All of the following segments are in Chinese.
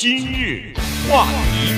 今日话题，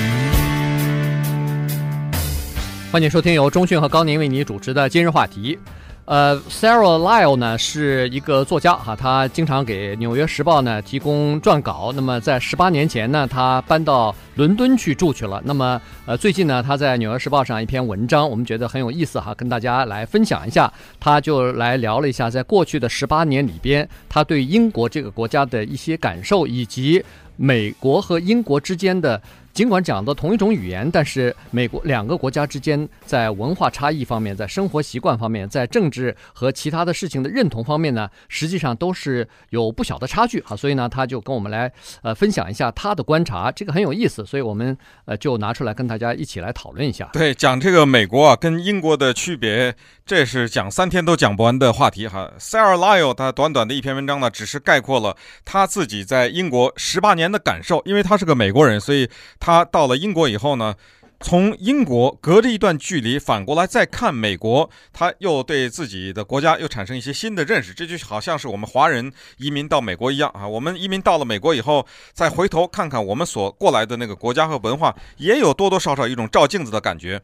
欢迎收听由中讯和高宁为你主持的今日话题。呃，Sarah Lyle 呢是一个作家哈，他经常给《纽约时报》呢提供撰稿。那么在十八年前呢，他搬到伦敦去住去了。那么呃，最近呢，他在《纽约时报》上一篇文章，我们觉得很有意思哈，跟大家来分享一下。他就来聊了一下，在过去的十八年里边，他对英国这个国家的一些感受，以及美国和英国之间的。尽管讲的同一种语言，但是美国两个国家之间在文化差异方面，在生活习惯方面，在政治和其他的事情的认同方面呢，实际上都是有不小的差距啊。所以呢，他就跟我们来呃分享一下他的观察，这个很有意思，所以我们呃就拿出来跟大家一起来讨论一下。对，讲这个美国啊跟英国的区别，这是讲三天都讲不完的话题哈。Sarah Liles 他短短的一篇文章呢，只是概括了他自己在英国十八年的感受，因为他是个美国人，所以。他到了英国以后呢，从英国隔着一段距离反过来再看美国，他又对自己的国家又产生一些新的认识。这就好像是我们华人移民到美国一样啊，我们移民到了美国以后，再回头看看我们所过来的那个国家和文化，也有多多少少一种照镜子的感觉。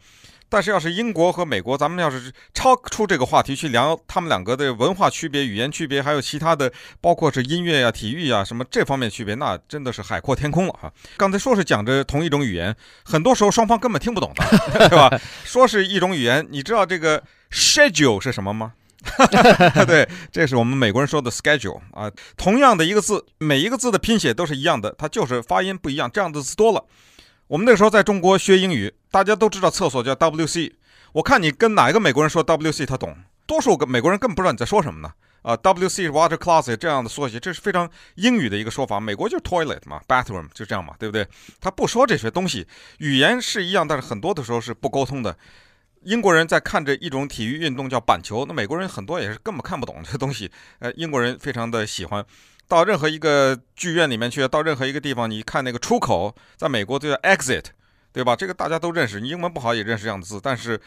但是，要是英国和美国，咱们要是超出这个话题去聊他们两个的文化区别、语言区别，还有其他的，包括是音乐呀、体育呀什么这方面区别，那真的是海阔天空了哈。刚才说是讲着同一种语言，很多时候双方根本听不懂的，对吧？说是一种语言，你知道这个 schedule 是什么吗？对，这是我们美国人说的 schedule 啊。同样的一个字，每一个字的拼写都是一样的，它就是发音不一样。这样的字多了。我们那个时候在中国学英语，大家都知道厕所叫 WC。我看你跟哪一个美国人说 WC，他懂。多数个美国人根本不知道你在说什么呢。啊，WC water closet 这样的缩写，这是非常英语的一个说法。美国就是 toilet 嘛，bathroom 就这样嘛，对不对？他不说这些东西，语言是一样，但是很多的时候是不沟通的。英国人在看着一种体育运动叫板球，那美国人很多也是根本看不懂这东西。呃，英国人非常的喜欢。到任何一个剧院里面去，到任何一个地方，你看那个出口，在美国就叫 exit，对吧？这个大家都认识，你英文不好也认识这样的字，但是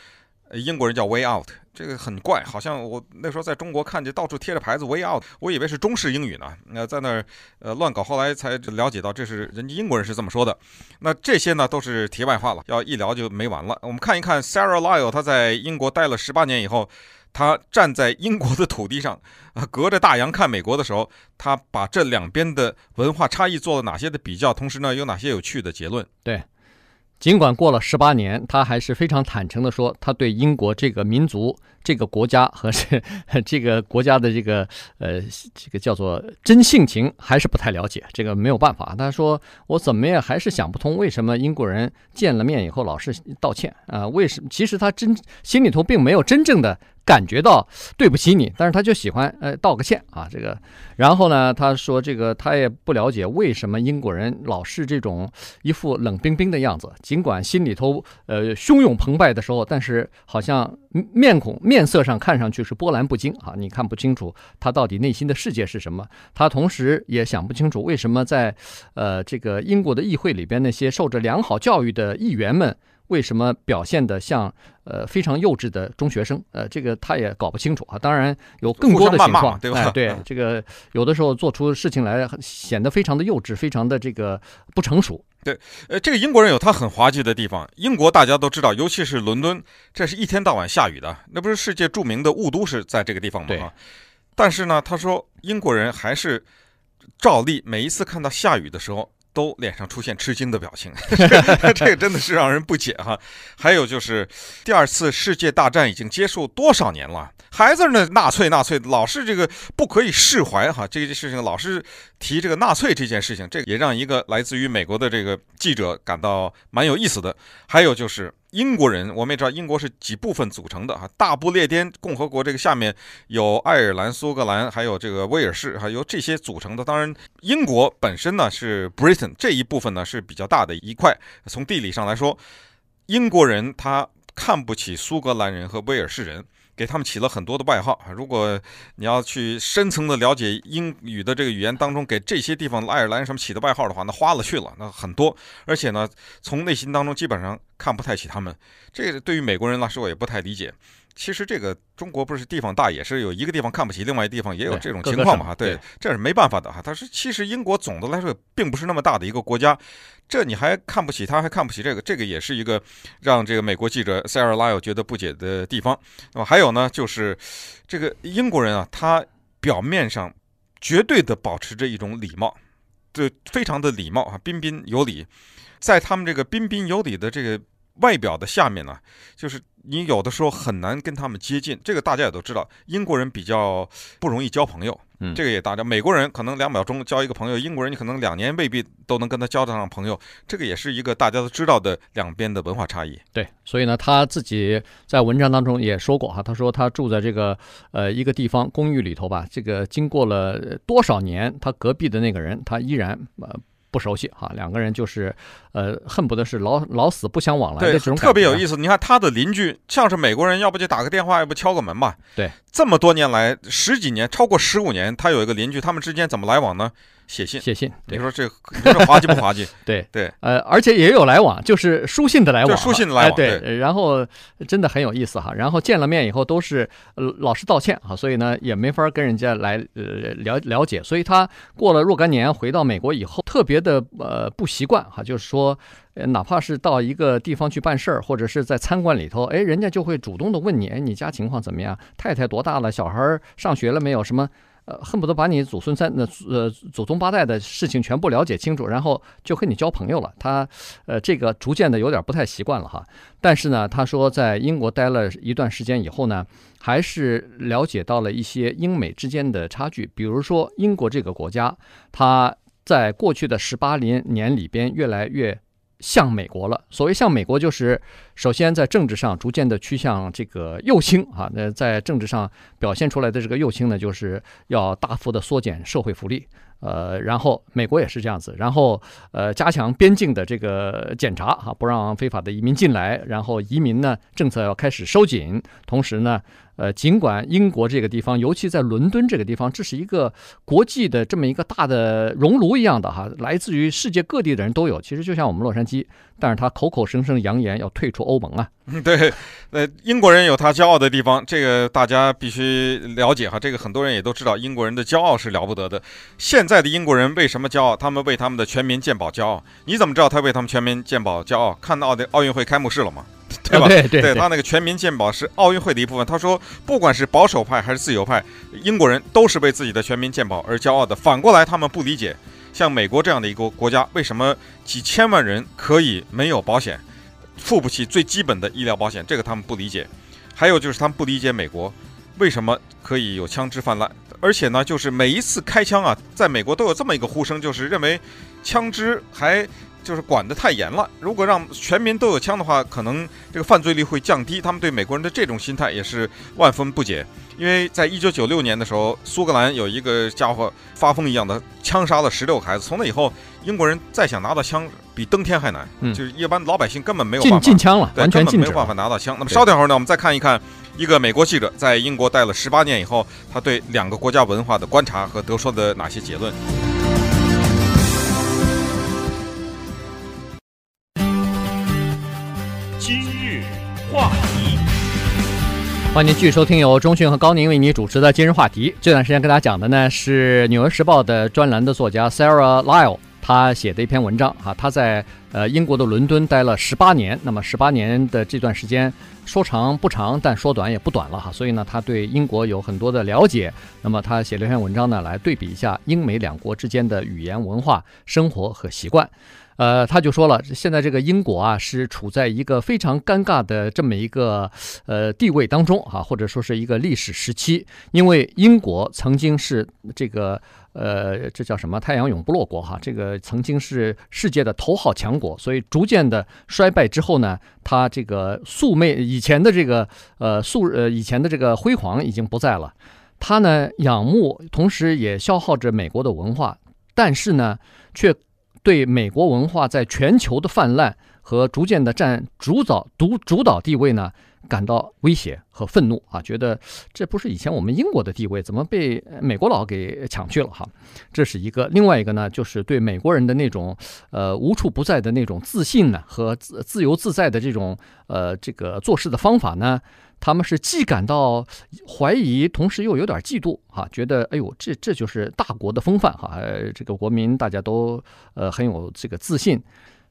英国人叫 way out，这个很怪，好像我那时候在中国看见到处贴着牌子 way out，我以为是中式英语呢。那在那儿呃乱搞，后来才了解到这是人家英国人是这么说的。那这些呢都是题外话了，要一聊就没完了。我们看一看 Sarah Liles，他在英国待了十八年以后。他站在英国的土地上，啊，隔着大洋看美国的时候，他把这两边的文化差异做了哪些的比较，同时呢，有哪些有趣的结论？对。尽管过了十八年，他还是非常坦诚地说，他对英国这个民族、这个国家和这 这个国家的这个呃这个叫做真性情还是不太了解。这个没有办法，他说我怎么也还是想不通，为什么英国人见了面以后老是道歉啊？为什么？其实他真心里头并没有真正的。感觉到对不起你，但是他就喜欢呃道个歉啊，这个，然后呢，他说这个他也不了解为什么英国人老是这种一副冷冰冰的样子，尽管心里头呃汹涌澎湃的时候，但是好像面孔面色上看上去是波澜不惊啊，你看不清楚他到底内心的世界是什么。他同时也想不清楚为什么在呃这个英国的议会里边那些受着良好教育的议员们。为什么表现得像呃非常幼稚的中学生？呃，这个他也搞不清楚啊。当然有更多的情况，对吧？哎，对，这个有的时候做出事情来显得非常的幼稚，非常的这个不成熟。对，呃，这个英国人有他很滑稽的地方。英国大家都知道，尤其是伦敦，这是一天到晚下雨的，那不是世界著名的雾都是在这个地方吗？对。但是呢，他说英国人还是照例每一次看到下雨的时候。都脸上出现吃惊的表情，这个真的是让人不解哈。还有就是，第二次世界大战已经结束多少年了，还在那纳粹纳粹，老是这个不可以释怀哈。这件事情老是提这个纳粹这件事情，这也让一个来自于美国的这个记者感到蛮有意思的。还有就是。英国人，我们也知道，英国是几部分组成的哈。大不列颠共和国这个下面有爱尔兰、苏格兰，还有这个威尔士，哈，由这些组成的。当然，英国本身呢是 Britain 这一部分呢是比较大的一块。从地理上来说，英国人他看不起苏格兰人和威尔士人。给他们起了很多的外号！如果你要去深层的了解英语的这个语言当中给这些地方爱尔兰什么起的外号的话，那花了去了，那很多。而且呢，从内心当中基本上看不太起他们。这个对于美国人来说，我也不太理解。其实这个中国不是地方大，也是有一个地方看不起，另外一个地方也有这种情况嘛，哈，对，这是没办法的哈。他是，其实英国总的来说并不是那么大的一个国家，这你还看不起他，还看不起这个，这个也是一个让这个美国记者 Sarah Liles 觉得不解的地方。那么还有呢，就是这个英国人啊，他表面上绝对的保持着一种礼貌，对，非常的礼貌啊，彬彬有礼，在他们这个彬彬有礼的这个外表的下面呢，就是。你有的时候很难跟他们接近，这个大家也都知道。英国人比较不容易交朋友，嗯，这个也大家。美国人可能两秒钟交一个朋友，英国人你可能两年未必都能跟他交得上朋友，这个也是一个大家都知道的两边的文化差异。对，所以呢，他自己在文章当中也说过哈，他说他住在这个呃一个地方公寓里头吧，这个经过了多少年，他隔壁的那个人他依然呃。不熟悉哈，两个人就是，呃，恨不得是老老死不相往来的这种感觉。特别有意思。你看他的邻居，像是美国人，要不就打个电话，要不敲个门吧。对，这么多年来，十几年，超过十五年，他有一个邻居，他们之间怎么来往呢？写信，写信，你说这 你说滑稽不滑稽？对对，呃，而且也有来往，就是书信的来往，书信的来往，对，然后真的很有意思哈，然后见了面以后都是呃老是道歉哈，所以呢也没法跟人家来呃了了解，所以他过了若干年回到美国以后，特别的呃不习惯哈，就是说，哪怕是到一个地方去办事儿，或者是在餐馆里头，哎，人家就会主动的问你，哎，你家情况怎么样？太太多大了？小孩上学了没有？什么？呃，恨不得把你祖孙三那呃祖宗八代的事情全部了解清楚，然后就和你交朋友了。他呃这个逐渐的有点不太习惯了哈。但是呢，他说在英国待了一段时间以后呢，还是了解到了一些英美之间的差距。比如说英国这个国家，它在过去的十八年年里边越来越。向美国了，所谓向美国，就是首先在政治上逐渐的趋向这个右倾啊，那在政治上表现出来的这个右倾呢，就是要大幅的缩减社会福利。呃，然后美国也是这样子，然后呃，加强边境的这个检查哈，不让非法的移民进来，然后移民呢政策要开始收紧，同时呢，呃，尽管英国这个地方，尤其在伦敦这个地方，这是一个国际的这么一个大的熔炉一样的哈，来自于世界各地的人都有，其实就像我们洛杉矶。但是他口口声声扬言要退出欧盟啊！对，呃，英国人有他骄傲的地方，这个大家必须了解哈。这个很多人也都知道，英国人的骄傲是了不得的。现在的英国人为什么骄傲？他们为他们的全民健保骄傲。你怎么知道他为他们全民健保骄傲？看奥的奥运会开幕式了吗？对吧？对对，对，他那个全民健保是奥运会的一部分。他说，不管是保守派还是自由派，英国人都是为自己的全民健保而骄傲的。反过来，他们不理解。像美国这样的一个国家，为什么几千万人可以没有保险，付不起最基本的医疗保险？这个他们不理解。还有就是他们不理解美国为什么可以有枪支泛滥，而且呢，就是每一次开枪啊，在美国都有这么一个呼声，就是认为枪支还就是管得太严了。如果让全民都有枪的话，可能这个犯罪率会降低。他们对美国人的这种心态也是万分不解。因为在一九九六年的时候，苏格兰有一个家伙发疯一样的枪杀了十六个孩子。从那以后，英国人再想拿到枪比登天还难，嗯，就是一般老百姓根本没有办法禁禁枪了，完全没有办法拿到枪。那么稍等会儿呢，我们再看一看一个美国记者在英国待了十八年以后，他对两个国家文化的观察和得出的哪些结论。欢迎继续收听由钟迅和高宁为你主持的今日话题。这段时间跟大家讲的呢是《纽约时报》的专栏的作家 Sarah Lyle 他写的一篇文章啊。他在呃英国的伦敦待了十八年，那么十八年的这段时间说长不长，但说短也不短了哈。所以呢，他对英国有很多的了解。那么他写了一篇文章呢，来对比一下英美两国之间的语言、文化、生活和习惯。呃，他就说了，现在这个英国啊，是处在一个非常尴尬的这么一个呃地位当中啊，或者说是一个历史时期，因为英国曾经是这个呃，这叫什么？太阳永不落国哈，这个曾经是世界的头号强国，所以逐渐的衰败之后呢，它这个素昧以前的这个呃素呃以前的这个辉煌已经不在了，它呢仰慕，同时也消耗着美国的文化，但是呢却。对美国文化在全球的泛滥和逐渐的占主导独主导地位呢，感到威胁和愤怒啊，觉得这不是以前我们英国的地位，怎么被美国佬给抢去了哈？这是一个。另外一个呢，就是对美国人的那种呃无处不在的那种自信呢和自自由自在的这种呃这个做事的方法呢，他们是既感到怀疑，同时又有点嫉妒哈，觉得哎呦，这这就是大国的风范哈，这个国民大家都呃很有这个自信。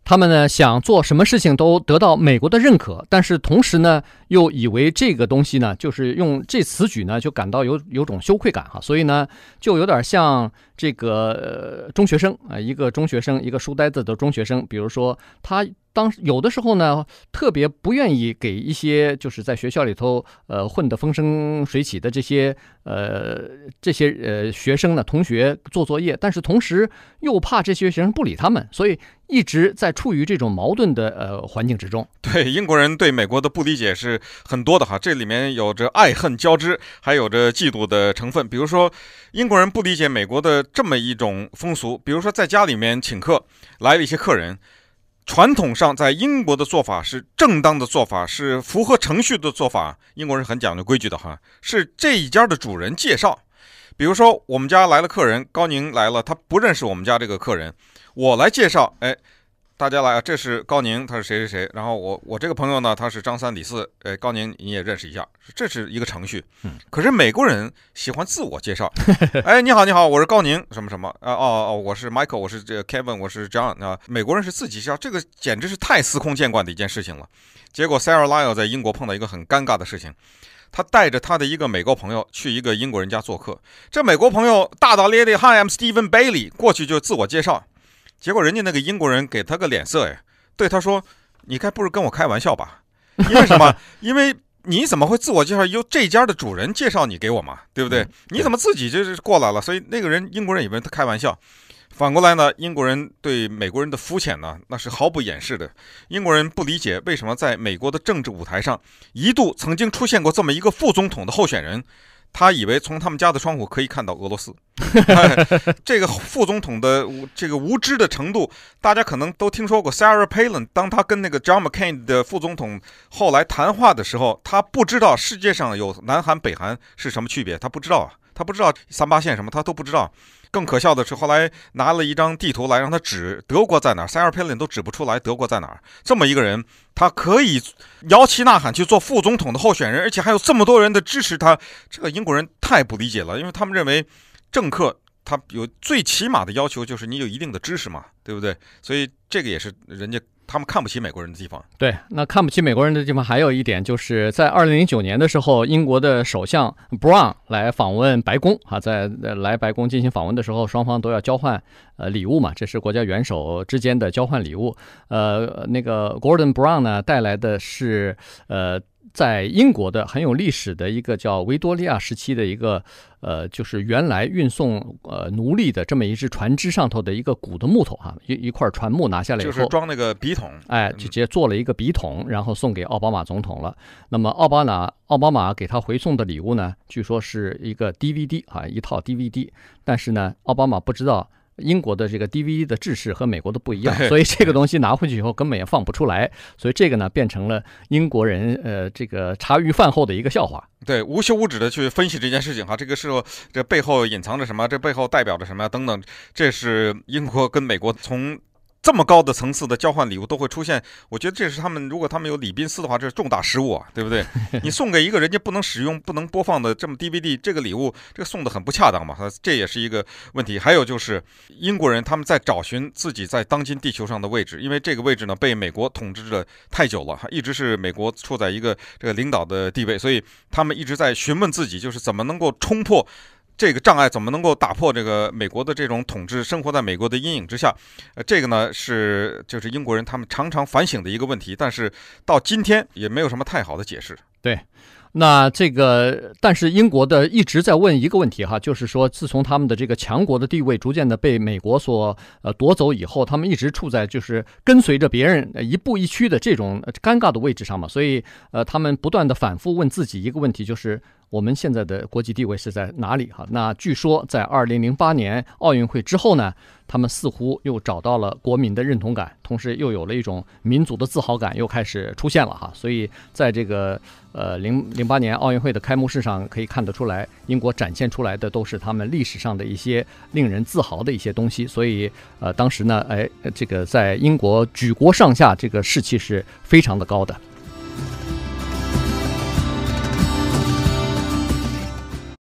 他们呢想做什么事情都得到美国的认可，但是同时呢又以为这个东西呢就是用这此举呢就感到有有种羞愧感哈，所以呢就有点像这个呃中学生啊，一个中学生，一个书呆子的中学生，比如说他。当有的时候呢，特别不愿意给一些就是在学校里头呃混得风生水起的这些呃这些呃学生呢同学做作业，但是同时又怕这些学生不理他们，所以一直在处于这种矛盾的呃环境之中。对，英国人对美国的不理解是很多的哈，这里面有着爱恨交织，还有着嫉妒的成分。比如说，英国人不理解美国的这么一种风俗，比如说在家里面请客，来了一些客人。传统上，在英国的做法是正当的做法，是符合程序的做法。英国人很讲究规矩的哈，是这一家的主人介绍。比如说，我们家来了客人，高宁来了，他不认识我们家这个客人，我来介绍，哎。大家来啊！这是高宁，他是谁谁谁。然后我我这个朋友呢，他是张三李四。哎，高宁你也认识一下，这是一个程序。可是美国人喜欢自我介绍。哎，你好，你好，我是高宁，什么什么啊？哦哦，我是 Michael，我是这个 Kevin，我是 John 啊。美国人是自己介绍，这个简直是太司空见惯的一件事情了。结果 Sarah Lyle 在英国碰到一个很尴尬的事情，他带着他的一个美国朋友去一个英国人家做客。这美国朋友大大咧咧，Hi，I'm Stephen Bailey，过去就自我介绍。结果人家那个英国人给他个脸色，哎，对他说：“你该不是跟我开玩笑吧？因为什么？因为你怎么会自我介绍？由这家的主人介绍你给我嘛，对不对？你怎么自己就是过来了？所以那个人英国人以为他开玩笑。反过来呢，英国人对美国人的肤浅呢，那是毫不掩饰的。英国人不理解为什么在美国的政治舞台上，一度曾经出现过这么一个副总统的候选人。”他以为从他们家的窗户可以看到俄罗斯，这个副总统的这个无知的程度，大家可能都听说过。Sarah Palin 当他跟那个 John McCain 的副总统后来谈话的时候，他不知道世界上有南韩、北韩是什么区别，他不知道啊，他不知道三八线什么，他都不知道。更可笑的是，后来拿了一张地图来让他指德国在哪儿塞尔皮林都指不出来德国在哪儿。这么一个人，他可以摇旗呐喊去做副总统的候选人，而且还有这么多人的支持他，这个英国人太不理解了，因为他们认为政客他有最起码的要求就是你有一定的知识嘛，对不对？所以这个也是人家。他们看不起美国人的地方，对，那看不起美国人的地方还有一点，就是在二零零九年的时候，英国的首相 Brown 来访问白宫啊，在来白宫进行访问的时候，双方都要交换呃礼物嘛，这是国家元首之间的交换礼物。呃，那个 Gordon Brown 呢带来的是呃。在英国的很有历史的一个叫维多利亚时期的一个，呃，就是原来运送呃奴隶的这么一只船只上头的一个古的木头哈，一一块船木拿下来以后，就是装那个笔筒，哎，就直接做了一个笔筒，然后送给奥巴马总统了。那么奥巴马奥巴马给他回送的礼物呢，据说是一个 DVD 啊，一套 DVD，但是呢，奥巴马不知道。英国的这个 DVD 的制式和美国的不一样，所以这个东西拿回去以后根本也放不出来，所以这个呢变成了英国人呃这个茶余饭后的一个笑话。对，无休无止的去分析这件事情哈，这个是这背后隐藏着什么？这背后代表着什么？等等，这是英国跟美国从。这么高的层次的交换礼物都会出现，我觉得这是他们如果他们有礼宾司的话，这是重大失误啊，对不对？你送给一个人家不能使用、不能播放的这么 DVD 这个礼物，这个送的很不恰当嘛，这也是一个问题。还有就是英国人他们在找寻自己在当今地球上的位置，因为这个位置呢被美国统治了太久了，一直是美国处在一个这个领导的地位，所以他们一直在询问自己，就是怎么能够冲破。这个障碍怎么能够打破这个美国的这种统治？生活在美国的阴影之下，呃，这个呢是就是英国人他们常常反省的一个问题，但是到今天也没有什么太好的解释。对。那这个，但是英国的一直在问一个问题哈，就是说，自从他们的这个强国的地位逐渐的被美国所呃夺走以后，他们一直处在就是跟随着别人一步一趋的这种尴尬的位置上嘛，所以呃，他们不断的反复问自己一个问题，就是我们现在的国际地位是在哪里哈？那据说在二零零八年奥运会之后呢，他们似乎又找到了国民的认同感，同时又有了一种民族的自豪感又开始出现了哈，所以在这个。呃，零零八年奥运会的开幕式上可以看得出来，英国展现出来的都是他们历史上的一些令人自豪的一些东西。所以，呃，当时呢，哎，这个在英国举国上下这个士气是非常的高的。